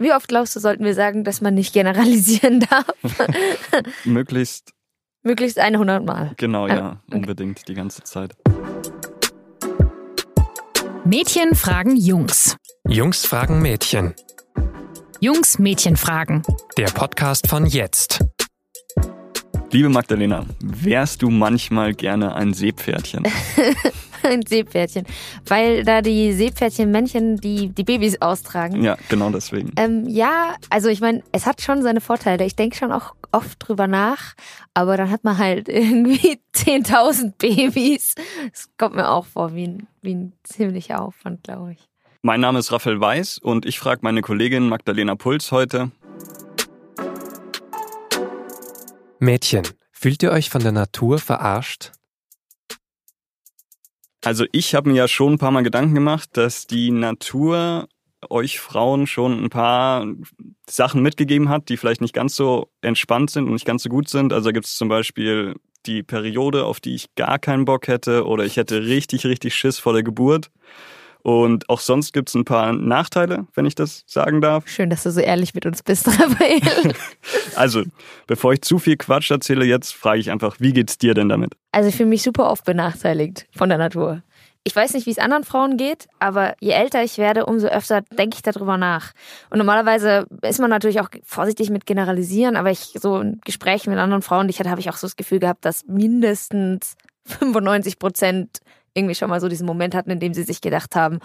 wie oft glaubst du, sollten wir sagen, dass man nicht generalisieren darf? Möglichst. Möglichst 100 Mal. Genau, ja, okay. unbedingt die ganze Zeit. Mädchen fragen Jungs. Jungs fragen Mädchen. Jungs Mädchen fragen. Der Podcast von jetzt. Liebe Magdalena, wärst du manchmal gerne ein Seepferdchen? ein Seepferdchen. Weil da die Seepferdchen-Männchen die, die Babys austragen. Ja, genau deswegen. Ähm, ja, also ich meine, es hat schon seine Vorteile. Ich denke schon auch oft drüber nach, aber dann hat man halt irgendwie 10.000 Babys. Das kommt mir auch vor wie ein, wie ein ziemlicher Aufwand, glaube ich. Mein Name ist Raphael Weiß und ich frage meine Kollegin Magdalena Puls heute. Mädchen, fühlt ihr euch von der Natur verarscht? Also ich habe mir ja schon ein paar Mal Gedanken gemacht, dass die Natur euch Frauen schon ein paar Sachen mitgegeben hat, die vielleicht nicht ganz so entspannt sind und nicht ganz so gut sind. Also da gibt es zum Beispiel die Periode, auf die ich gar keinen Bock hätte oder ich hätte richtig, richtig Schiss vor der Geburt. Und auch sonst gibt es ein paar Nachteile, wenn ich das sagen darf. Schön, dass du so ehrlich mit uns bist, Raphael. also, bevor ich zu viel Quatsch erzähle, jetzt frage ich einfach, wie geht's dir denn damit? Also, ich fühle mich super oft benachteiligt von der Natur. Ich weiß nicht, wie es anderen Frauen geht, aber je älter ich werde, umso öfter denke ich darüber nach. Und normalerweise ist man natürlich auch vorsichtig mit Generalisieren, aber ich so in Gesprächen mit anderen Frauen, die ich hatte, habe ich auch so das Gefühl gehabt, dass mindestens 95 Prozent irgendwie schon mal so diesen Moment hatten, in dem sie sich gedacht haben,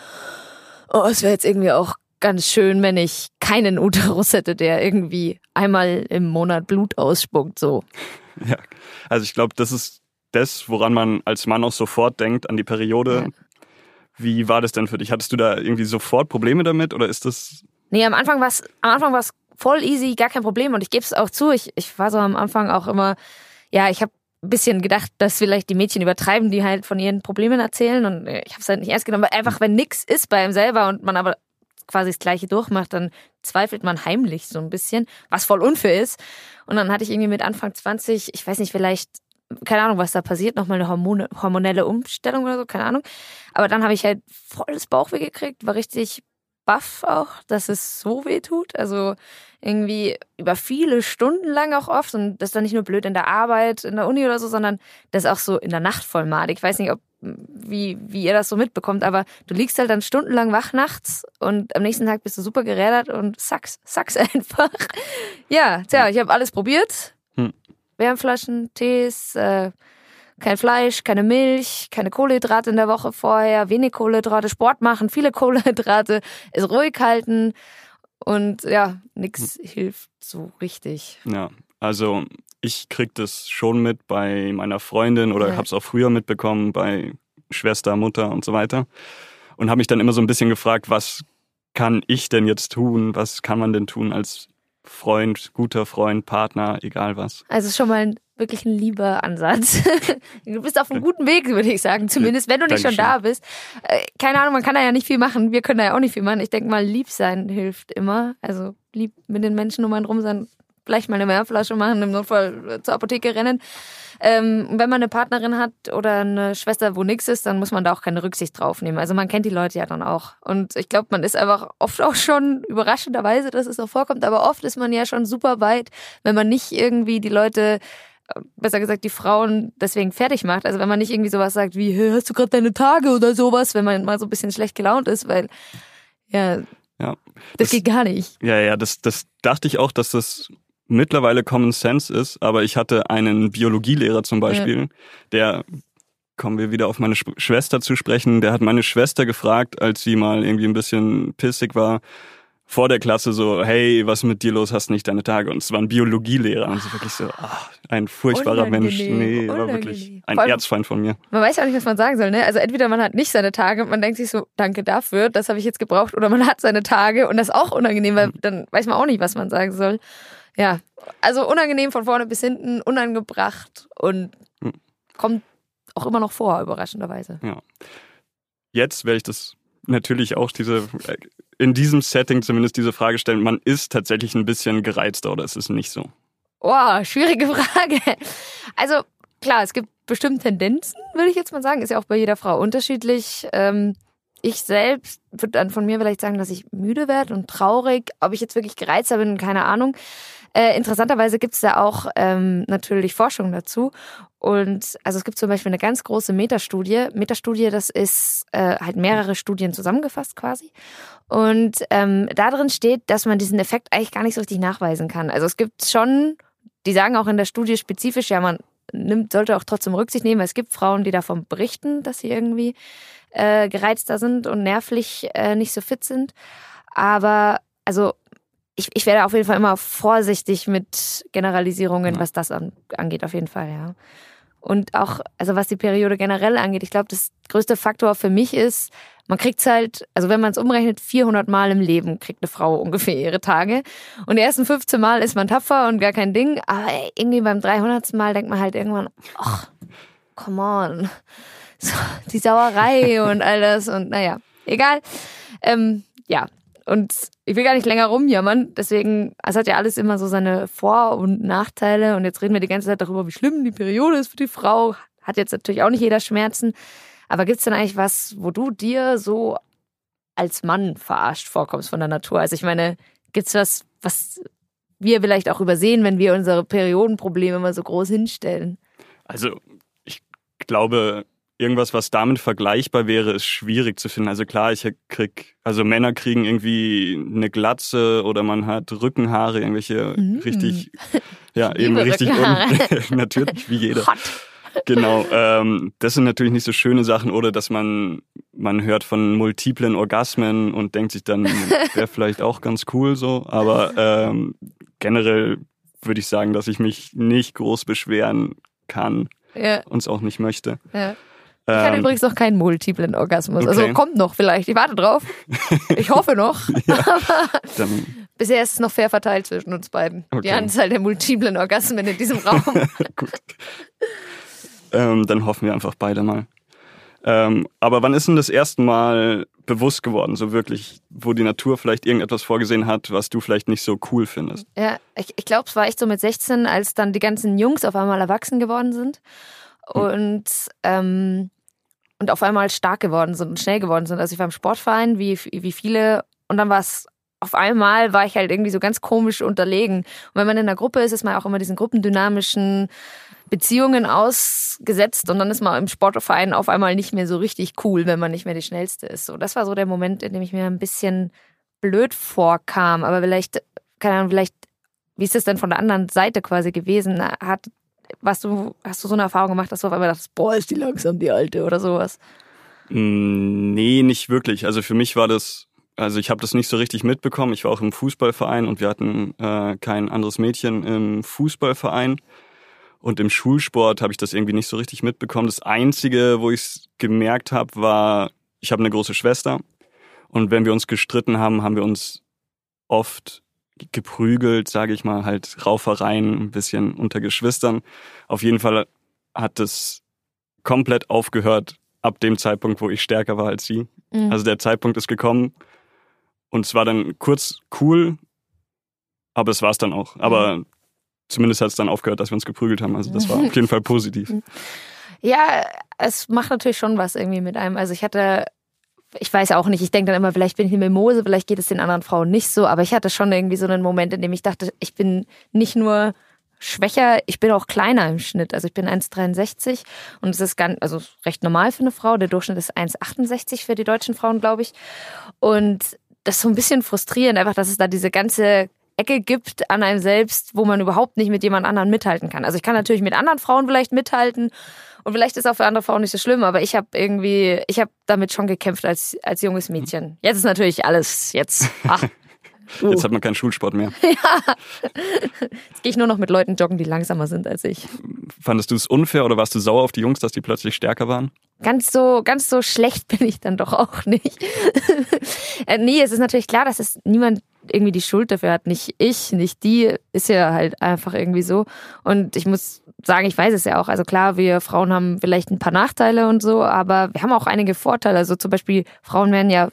oh, es wäre jetzt irgendwie auch ganz schön, wenn ich keinen Uterus hätte, der irgendwie einmal im Monat Blut ausspuckt, so. Ja, also ich glaube, das ist das, woran man als Mann auch sofort denkt, an die Periode. Ja. Wie war das denn für dich? Hattest du da irgendwie sofort Probleme damit oder ist das? Nee, am Anfang war es am Anfang war es voll easy, gar kein Problem und ich gebe es auch zu. Ich, ich war so am Anfang auch immer, ja, ich habe bisschen gedacht, dass vielleicht die Mädchen übertreiben, die halt von ihren Problemen erzählen. Und ich habe es halt nicht ernst genommen, weil einfach, wenn nichts ist bei einem selber und man aber quasi das Gleiche durchmacht, dann zweifelt man heimlich so ein bisschen, was voll unfair ist. Und dann hatte ich irgendwie mit Anfang 20, ich weiß nicht, vielleicht, keine Ahnung, was da passiert, nochmal eine Hormone, hormonelle Umstellung oder so, keine Ahnung. Aber dann habe ich halt volles Bauchweh gekriegt, war richtig baff auch, dass es so weh tut. Also irgendwie über viele Stunden lang auch oft. Und das ist dann nicht nur blöd in der Arbeit, in der Uni oder so, sondern das auch so in der Nacht voll madig. Ich weiß nicht, ob wie, wie ihr das so mitbekommt, aber du liegst halt dann stundenlang wach nachts und am nächsten Tag bist du super gerädert und sackst, sackst einfach. ja, tja, ich habe alles probiert. Hm. Wärmflaschen, Tees, äh, kein Fleisch, keine Milch, keine Kohlenhydrate in der Woche vorher, wenig Kohlenhydrate, Sport machen, viele Kohlenhydrate, es ruhig halten und ja, nichts hilft so richtig. Ja, also ich krieg das schon mit bei meiner Freundin oder ja. hab's auch früher mitbekommen bei Schwester, Mutter und so weiter und habe mich dann immer so ein bisschen gefragt, was kann ich denn jetzt tun? Was kann man denn tun als Freund, guter Freund, Partner, egal was? Also schon mal ein wirklich ein lieber Ansatz. du bist auf einem guten Weg, würde ich sagen. Zumindest, wenn du nicht schon da bist. Äh, keine Ahnung, man kann da ja nicht viel machen. Wir können da ja auch nicht viel machen. Ich denke mal, lieb sein hilft immer. Also lieb mit den Menschen um einen rum sein. Vielleicht mal eine Mehrflasche machen, im Notfall zur Apotheke rennen. Ähm, wenn man eine Partnerin hat oder eine Schwester, wo nichts ist, dann muss man da auch keine Rücksicht drauf nehmen. Also man kennt die Leute ja dann auch. Und ich glaube, man ist einfach oft auch schon überraschenderweise, dass es auch vorkommt, aber oft ist man ja schon super weit, wenn man nicht irgendwie die Leute besser gesagt, die Frauen deswegen fertig macht. Also wenn man nicht irgendwie sowas sagt wie, hey, hast du gerade deine Tage oder sowas, wenn man mal so ein bisschen schlecht gelaunt ist, weil ja, ja das, das geht gar nicht. Ja, ja, das, das dachte ich auch, dass das mittlerweile Common Sense ist, aber ich hatte einen Biologielehrer zum Beispiel, ja. der kommen wir wieder auf meine Schwester zu sprechen. Der hat meine Schwester gefragt, als sie mal irgendwie ein bisschen pissig war, vor der Klasse so, hey, was mit dir los, hast nicht deine Tage? Und es war ein Biologielehrer und so wirklich so, ach, ein furchtbarer Unangenehm. Mensch. Nee, Unangenehm. war wirklich ein allem, Erzfeind von mir. Man weiß ja auch nicht, was man sagen soll, ne? Also entweder man hat nicht seine Tage und man denkt sich so, danke dafür, das habe ich jetzt gebraucht, oder man hat seine Tage und das ist auch unangenehm, weil dann weiß man auch nicht, was man sagen soll. Ja, also unangenehm von vorne bis hinten, unangebracht und hm. kommt auch immer noch vor, überraschenderweise. Ja. Jetzt werde ich das natürlich auch diese, in diesem Setting zumindest diese Frage stellen, man ist tatsächlich ein bisschen gereizter oder ist es nicht so? Boah, schwierige Frage. Also klar, es gibt bestimmt Tendenzen, würde ich jetzt mal sagen. Ist ja auch bei jeder Frau unterschiedlich. Ähm, ich selbst würde dann von mir vielleicht sagen, dass ich müde werde und traurig. Ob ich jetzt wirklich gereizter bin, keine Ahnung. Äh, interessanterweise gibt es da auch ähm, natürlich Forschung dazu. Und also es gibt zum Beispiel eine ganz große Metastudie. Metastudie, das ist äh, halt mehrere Studien zusammengefasst quasi. Und ähm, da drin steht, dass man diesen Effekt eigentlich gar nicht so richtig nachweisen kann. Also es gibt schon, die sagen auch in der Studie spezifisch, ja, man nimmt, sollte auch trotzdem Rücksicht nehmen, weil es gibt Frauen, die davon berichten, dass sie irgendwie äh, gereizter sind und nervlich äh, nicht so fit sind. Aber also ich, ich werde auf jeden Fall immer vorsichtig mit Generalisierungen, was das an, angeht, auf jeden Fall, ja. Und auch, also was die Periode generell angeht, ich glaube, das größte Faktor für mich ist, man kriegt es halt, also wenn man es umrechnet, 400 Mal im Leben kriegt eine Frau ungefähr ihre Tage. Und die ersten 15 Mal ist man tapfer und gar kein Ding. Aber irgendwie beim 300. Mal denkt man halt irgendwann, ach, come on. So, die Sauerei und all das und naja, egal. Ähm, ja, und ich will gar nicht länger rumjammern, deswegen, es hat ja alles immer so seine Vor- und Nachteile. Und jetzt reden wir die ganze Zeit darüber, wie schlimm die Periode ist für die Frau. Hat jetzt natürlich auch nicht jeder Schmerzen. Aber gibt es denn eigentlich was, wo du dir so als Mann verarscht vorkommst von der Natur? Also ich meine, gibt es was, was wir vielleicht auch übersehen, wenn wir unsere Periodenprobleme immer so groß hinstellen? Also ich glaube, irgendwas, was damit vergleichbar wäre, ist schwierig zu finden. Also klar, ich krieg, also Männer kriegen irgendwie eine Glatze oder man hat Rückenhaare, irgendwelche mm. richtig, ja, eben richtig, un natürlich, wie jeder. Hot. Genau, ähm, das sind natürlich nicht so schöne Sachen oder dass man, man hört von multiplen Orgasmen und denkt sich dann, wäre vielleicht auch ganz cool so, aber ähm, generell würde ich sagen, dass ich mich nicht groß beschweren kann ja. und es auch nicht möchte. Ja. Ich hatte ähm, übrigens noch keinen multiplen Orgasmus. Also okay. Also kommt noch vielleicht. Ich warte drauf. Ich hoffe noch. ja, aber bisher ist es noch fair verteilt zwischen uns beiden. Okay. Die Anzahl der multiplen Orgasmen in diesem Raum. Gut. Ähm, dann hoffen wir einfach beide mal. Ähm, aber wann ist denn das erste Mal bewusst geworden, so wirklich, wo die Natur vielleicht irgendetwas vorgesehen hat, was du vielleicht nicht so cool findest? Ja, ich, ich glaube, es war echt so mit 16, als dann die ganzen Jungs auf einmal erwachsen geworden sind. Hm. Und ähm, und auf einmal stark geworden sind und schnell geworden sind. Also ich war im Sportverein, wie, wie viele, und dann war es auf einmal war ich halt irgendwie so ganz komisch unterlegen. Und wenn man in einer Gruppe ist, ist man auch immer diesen gruppendynamischen Beziehungen ausgesetzt und dann ist man im Sportverein auf einmal nicht mehr so richtig cool, wenn man nicht mehr die Schnellste ist. So, das war so der Moment, in dem ich mir ein bisschen blöd vorkam. Aber vielleicht, keine Ahnung, vielleicht, wie ist das denn von der anderen Seite quasi gewesen? Hat, was du, hast du so eine Erfahrung gemacht, dass du auf einmal dachtest, boah, ist die langsam, die alte oder sowas? Mm, nee, nicht wirklich. Also für mich war das, also ich habe das nicht so richtig mitbekommen. Ich war auch im Fußballverein und wir hatten äh, kein anderes Mädchen im Fußballverein. Und im Schulsport habe ich das irgendwie nicht so richtig mitbekommen. Das Einzige, wo ich es gemerkt habe, war, ich habe eine große Schwester. Und wenn wir uns gestritten haben, haben wir uns oft geprügelt, sage ich mal, halt Raufereien, ein bisschen unter Geschwistern. Auf jeden Fall hat es komplett aufgehört ab dem Zeitpunkt, wo ich stärker war als sie. Mhm. Also der Zeitpunkt ist gekommen und es war dann kurz cool, aber es war es dann auch. Aber mhm. zumindest hat es dann aufgehört, dass wir uns geprügelt haben. Also das war auf jeden Fall positiv. Ja, es macht natürlich schon was irgendwie mit einem. Also ich hatte ich weiß auch nicht, ich denke dann immer, vielleicht bin ich eine Mimose, vielleicht geht es den anderen Frauen nicht so, aber ich hatte schon irgendwie so einen Moment, in dem ich dachte, ich bin nicht nur schwächer, ich bin auch kleiner im Schnitt. Also ich bin 1,63 und es ist ganz, also recht normal für eine Frau. Der Durchschnitt ist 1,68 für die deutschen Frauen, glaube ich. Und das ist so ein bisschen frustrierend, einfach, dass es da diese ganze Ecke gibt an einem selbst, wo man überhaupt nicht mit jemand anderen mithalten kann. Also ich kann natürlich mit anderen Frauen vielleicht mithalten und vielleicht ist auch für andere Frauen nicht so schlimm, aber ich habe irgendwie, ich habe damit schon gekämpft als, als junges Mädchen. Jetzt ist natürlich alles jetzt. Ach, uh. Jetzt hat man keinen Schulsport mehr. ja. Jetzt gehe ich nur noch mit Leuten joggen, die langsamer sind als ich. Fandest du es unfair oder warst du sauer auf die Jungs, dass die plötzlich stärker waren? Ganz so, ganz so schlecht bin ich dann doch auch nicht. äh, nee, es ist natürlich klar, dass es niemand irgendwie die Schuld dafür hat. Nicht ich, nicht die. Ist ja halt einfach irgendwie so. Und ich muss sagen, ich weiß es ja auch. Also klar, wir Frauen haben vielleicht ein paar Nachteile und so, aber wir haben auch einige Vorteile. Also zum Beispiel, Frauen werden ja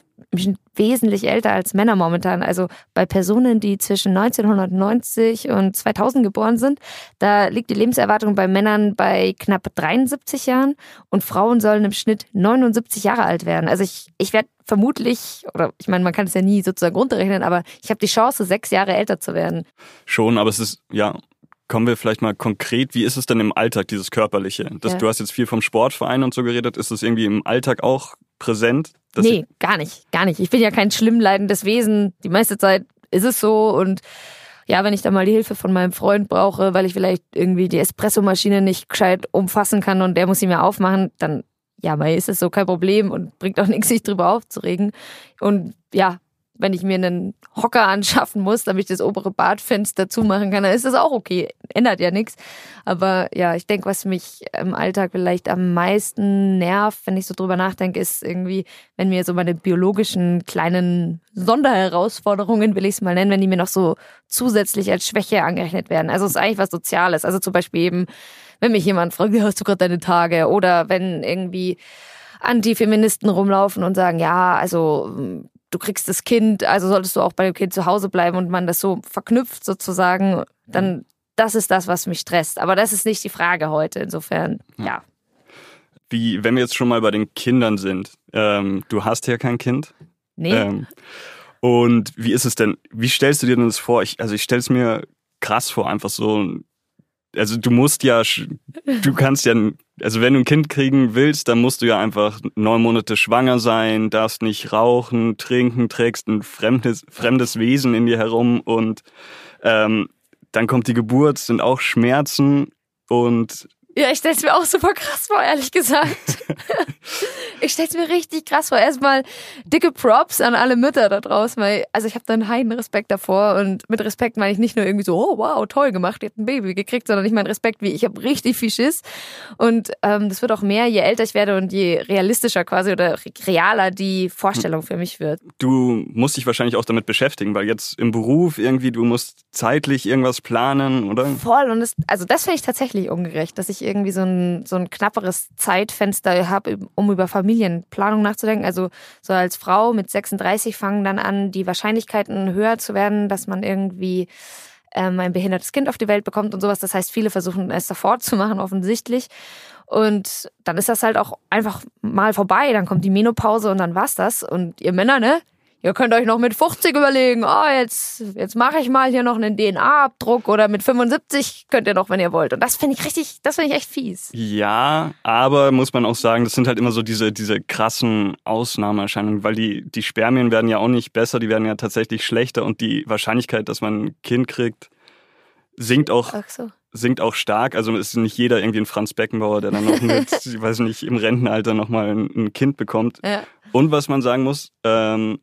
wesentlich älter als Männer momentan. Also bei Personen, die zwischen 1990 und 2000 geboren sind, da liegt die Lebenserwartung bei Männern bei knapp 73 Jahren und Frauen sollen im Schnitt 79 Jahre alt werden. Also ich, ich werde vermutlich, oder ich meine, man kann es ja nie sozusagen runterrechnen, aber ich habe die Chance, sechs Jahre älter zu werden. Schon, aber es ist, ja, kommen wir vielleicht mal konkret, wie ist es denn im Alltag, dieses Körperliche? Das, Ja. Du hast jetzt viel vom Sportverein und so geredet. Ist es irgendwie im Alltag auch präsent? nee, gar nicht, gar nicht. Ich bin ja kein schlimm leidendes Wesen. Die meiste Zeit ist es so und ja, wenn ich dann mal die Hilfe von meinem Freund brauche, weil ich vielleicht irgendwie die Espressomaschine nicht gescheit umfassen kann und der muss sie mir aufmachen, dann ja, mal ist es so kein Problem und bringt auch nichts, sich drüber aufzuregen. Und ja, wenn ich mir einen Hocker anschaffen muss, damit ich das obere Badfenster zumachen kann, dann ist das auch okay. Ändert ja nichts. Aber ja, ich denke, was mich im Alltag vielleicht am meisten nervt, wenn ich so drüber nachdenke, ist irgendwie, wenn mir so meine biologischen kleinen Sonderherausforderungen, will ich es mal nennen, wenn die mir noch so zusätzlich als Schwäche angerechnet werden. Also es ist eigentlich was Soziales. Also zum Beispiel eben, wenn mich jemand fragt, wie hast du gerade deine Tage? Oder wenn irgendwie Antifeministen rumlaufen und sagen, ja, also du kriegst das Kind, also solltest du auch bei dem Kind zu Hause bleiben und man das so verknüpft sozusagen, dann das ist das, was mich stresst. Aber das ist nicht die Frage heute. Insofern, ja. Wie, wenn wir jetzt schon mal bei den Kindern sind, ähm, du hast ja kein Kind. Nee. Ähm, und wie ist es denn, wie stellst du dir denn das vor? Ich, also ich stelle es mir krass vor, einfach so, also du musst ja, du kannst ja, also wenn du ein Kind kriegen willst, dann musst du ja einfach neun Monate schwanger sein, darfst nicht rauchen, trinken, trägst ein fremdes, fremdes Wesen in dir herum und ähm, dann kommt die Geburt, sind auch Schmerzen und Ja, ich stell's mir auch super krass vor, ehrlich gesagt. ich stell's mir richtig krass vor. Erstmal dicke Props an alle Mütter da draußen, weil, also ich habe da einen heiden Respekt davor und mit Respekt meine ich nicht nur irgendwie so, oh wow, toll gemacht, ihr habt ein Baby gekriegt, sondern ich meine Respekt wie, ich habe richtig viel Schiss und ähm, das wird auch mehr, je älter ich werde und je realistischer quasi oder realer die Vorstellung für mich wird. du musst dich wahrscheinlich auch damit beschäftigen, weil jetzt im Beruf irgendwie, du musst zeitlich irgendwas planen, oder? Voll und das, also das finde ich tatsächlich ungerecht, dass ich irgendwie so ein, so ein knapperes Zeitfenster habe, um über Familienplanung nachzudenken. Also so als Frau mit 36 fangen dann an, die Wahrscheinlichkeiten höher zu werden, dass man irgendwie ähm, ein behindertes Kind auf die Welt bekommt und sowas. Das heißt, viele versuchen es sofort zu machen, offensichtlich. Und dann ist das halt auch einfach mal vorbei. Dann kommt die Menopause und dann war's das. Und ihr Männer, ne? Ihr könnt euch noch mit 50 überlegen, oh, jetzt, jetzt mache ich mal hier noch einen DNA-Abdruck oder mit 75 könnt ihr noch, wenn ihr wollt. Und das finde ich richtig, das finde ich echt fies. Ja, aber muss man auch sagen, das sind halt immer so diese, diese krassen Ausnahmeerscheinungen, weil die, die Spermien werden ja auch nicht besser, die werden ja tatsächlich schlechter und die Wahrscheinlichkeit, dass man ein Kind kriegt, sinkt auch, sinkt auch stark. Also ist nicht jeder irgendwie ein Franz Beckenbauer, der dann noch mit, ich weiß nicht, im Rentenalter nochmal ein, ein Kind bekommt. Ja. Und was man sagen muss, ähm,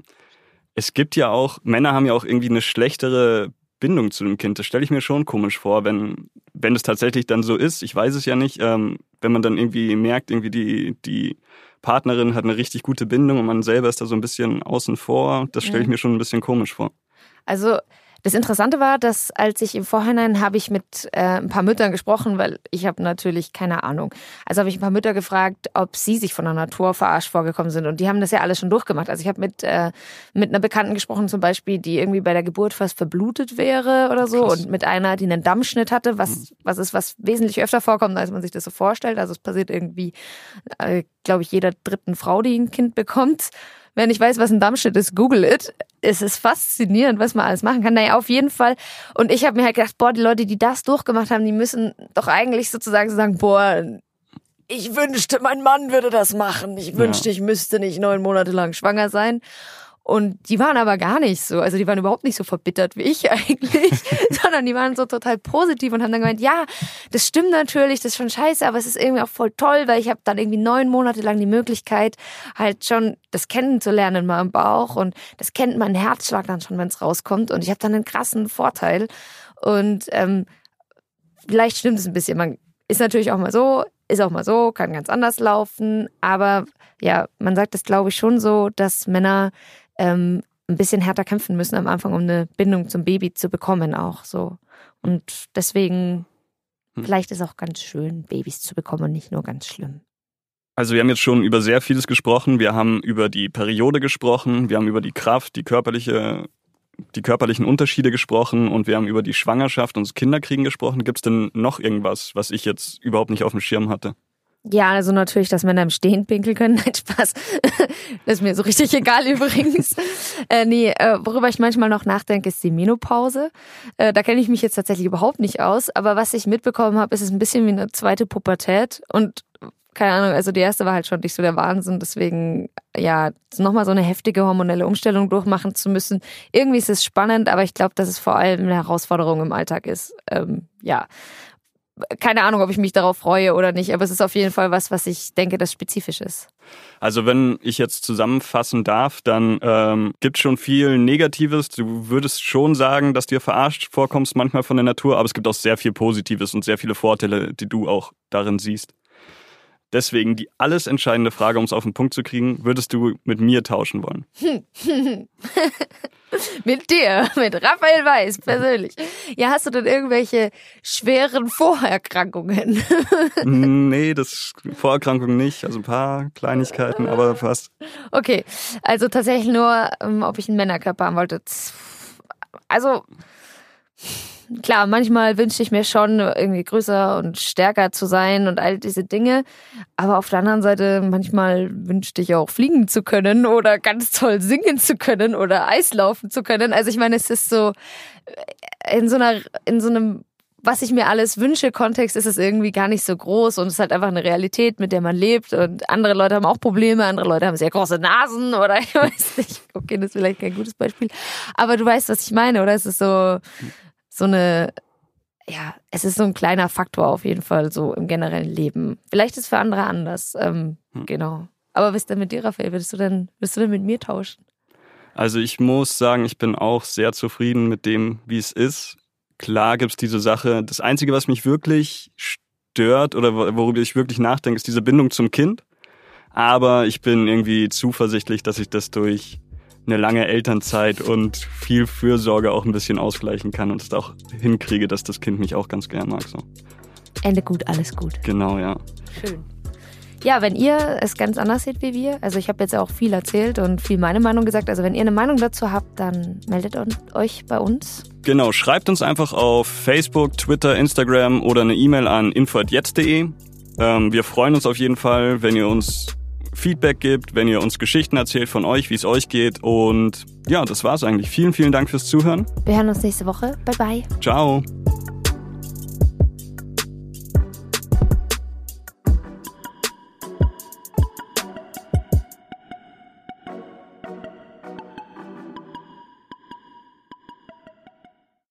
es gibt ja auch, Männer haben ja auch irgendwie eine schlechtere Bindung zu dem Kind. Das stelle ich mir schon komisch vor, wenn, wenn es tatsächlich dann so ist. Ich weiß es ja nicht. Ähm, wenn man dann irgendwie merkt, irgendwie die, die Partnerin hat eine richtig gute Bindung und man selber ist da so ein bisschen außen vor, das stelle ich mir schon ein bisschen komisch vor. Also das Interessante war, dass als ich im Vorhinein habe ich mit äh, ein paar Müttern gesprochen, weil ich habe natürlich keine Ahnung. Also habe ich ein paar Mütter gefragt, ob sie sich von der Natur verarscht vorgekommen sind. Und die haben das ja alles schon durchgemacht. Also ich habe mit, äh, mit einer Bekannten gesprochen zum Beispiel, die irgendwie bei der Geburt fast verblutet wäre oder so. Krass. Und mit einer, die einen Dammschnitt hatte, was, was ist, was wesentlich öfter vorkommt, als man sich das so vorstellt. Also es passiert irgendwie, äh, glaube ich, jeder dritten Frau, die ein Kind bekommt. Wenn ich weiß, was ein Dammschnitt ist, google it. Es ist faszinierend, was man alles machen kann. Naja, auf jeden Fall. Und ich habe mir halt gedacht, boah, die Leute, die das durchgemacht haben, die müssen doch eigentlich sozusagen so sagen, boah, ich wünschte, mein Mann würde das machen. Ich wünschte, ich müsste nicht neun Monate lang schwanger sein. Und die waren aber gar nicht so. Also die waren überhaupt nicht so verbittert wie ich eigentlich, sondern die waren so total positiv und haben dann gemeint, ja, das stimmt natürlich, das ist schon scheiße, aber es ist irgendwie auch voll toll, weil ich habe dann irgendwie neun Monate lang die Möglichkeit, halt schon das kennenzulernen mal im Bauch und das kennt mein Herzschlag dann schon, wenn es rauskommt und ich habe dann einen krassen Vorteil. Und ähm, vielleicht stimmt es ein bisschen. Man ist natürlich auch mal so, ist auch mal so, kann ganz anders laufen, aber ja, man sagt es, glaube ich, schon so, dass Männer ähm, ein bisschen härter kämpfen müssen am Anfang, um eine Bindung zum Baby zu bekommen, auch so. Und deswegen, Hm. vielleicht ist auch ganz schön, Babys zu bekommen und nicht nur ganz schlimm. Also wir haben jetzt schon über sehr vieles gesprochen. Wir haben über die Periode gesprochen, wir haben über die Kraft, die körperliche, die körperlichen Unterschiede gesprochen und wir haben über die Schwangerschaft und das Kinderkriegen gesprochen. Gibt es denn noch irgendwas, was ich jetzt überhaupt nicht auf dem Schirm hatte? Ja, also natürlich, dass Männer im Stehen pinkeln können. Nein, Spaß. Das ist mir so richtig egal übrigens. Äh, nee, äh, worüber ich manchmal noch nachdenke, ist die Menopause. Äh, da kenne ich mich jetzt tatsächlich überhaupt nicht aus. Aber was ich mitbekommen habe, ist es ein bisschen wie eine zweite Pubertät. Und keine Ahnung, also die erste war halt schon nicht so der Wahnsinn. Deswegen, ja, nochmal so eine heftige hormonelle Umstellung durchmachen zu müssen. Irgendwie ist es spannend, aber ich glaube, dass es vor allem eine Herausforderung im Alltag ist. Ähm, ja keine Ahnung, ob ich mich darauf freue oder nicht, aber es ist auf jeden Fall was, was ich denke, das spezifisch ist. Also wenn ich jetzt zusammenfassen darf, dann ähm, gibt es schon viel Negatives. Du würdest schon sagen, dass dir verarscht vorkommst manchmal von der Natur, aber es gibt auch sehr viel Positives und sehr viele Vorteile, die du auch darin siehst. Deswegen die alles entscheidende Frage, um es auf den Punkt zu kriegen, würdest du mit mir tauschen wollen? mit dir, mit Raphael Weiß persönlich. Ja, hast du denn irgendwelche schweren Vorerkrankungen? nee, das Vorerkrankungen nicht, also ein paar Kleinigkeiten, aber fast. Okay, also tatsächlich nur, ähm, ob ich einen Männerkörper haben wollte. Also klar, manchmal wünschte ich mir schon, irgendwie größer und stärker zu sein und all diese Dinge. Aber auf der anderen Seite, manchmal wünschte ich auch fliegen zu können oder ganz toll singen zu können oder Eislaufen zu können. Also ich meine, es ist so, äh, in so einer, in so einem was ich mir alles wünsche, Kontext ist es irgendwie gar nicht so groß und es ist halt einfach eine Realität, mit der man lebt und andere Leute haben auch Probleme, andere Leute haben sehr große Nasen oder ich weiß nicht, okay, das ist vielleicht kein gutes Beispiel, aber du weißt, was ich meine, oder? Es ist so, so eine, ja, es ist so ein kleiner Faktor auf jeden Fall so im generellen Leben. Vielleicht ist es für andere anders, ähm, hm. genau. Aber was ist denn mit dir, Raphael? Würdest du denn, würdest du denn mit mir tauschen? Also ich muss sagen, ich bin auch sehr zufrieden mit dem, wie es ist. Klar gibt es diese Sache. Das Einzige, was mich wirklich stört oder worüber ich wirklich nachdenke, ist diese Bindung zum Kind. Aber ich bin irgendwie zuversichtlich, dass ich das durch eine lange Elternzeit und viel Fürsorge auch ein bisschen ausgleichen kann und es auch hinkriege, dass das Kind mich auch ganz gern mag. So. Ende gut, alles gut. Genau, ja. Schön. Ja, wenn ihr es ganz anders seht wie wir, also ich habe jetzt auch viel erzählt und viel meine Meinung gesagt, also wenn ihr eine Meinung dazu habt, dann meldet euch bei uns. Genau, schreibt uns einfach auf Facebook, Twitter, Instagram oder eine E-Mail an info.jetzt.de. Ähm, wir freuen uns auf jeden Fall, wenn ihr uns Feedback gibt, wenn ihr uns Geschichten erzählt von euch, wie es euch geht. Und ja, das war's eigentlich. Vielen, vielen Dank fürs Zuhören. Wir hören uns nächste Woche. Bye, bye. Ciao.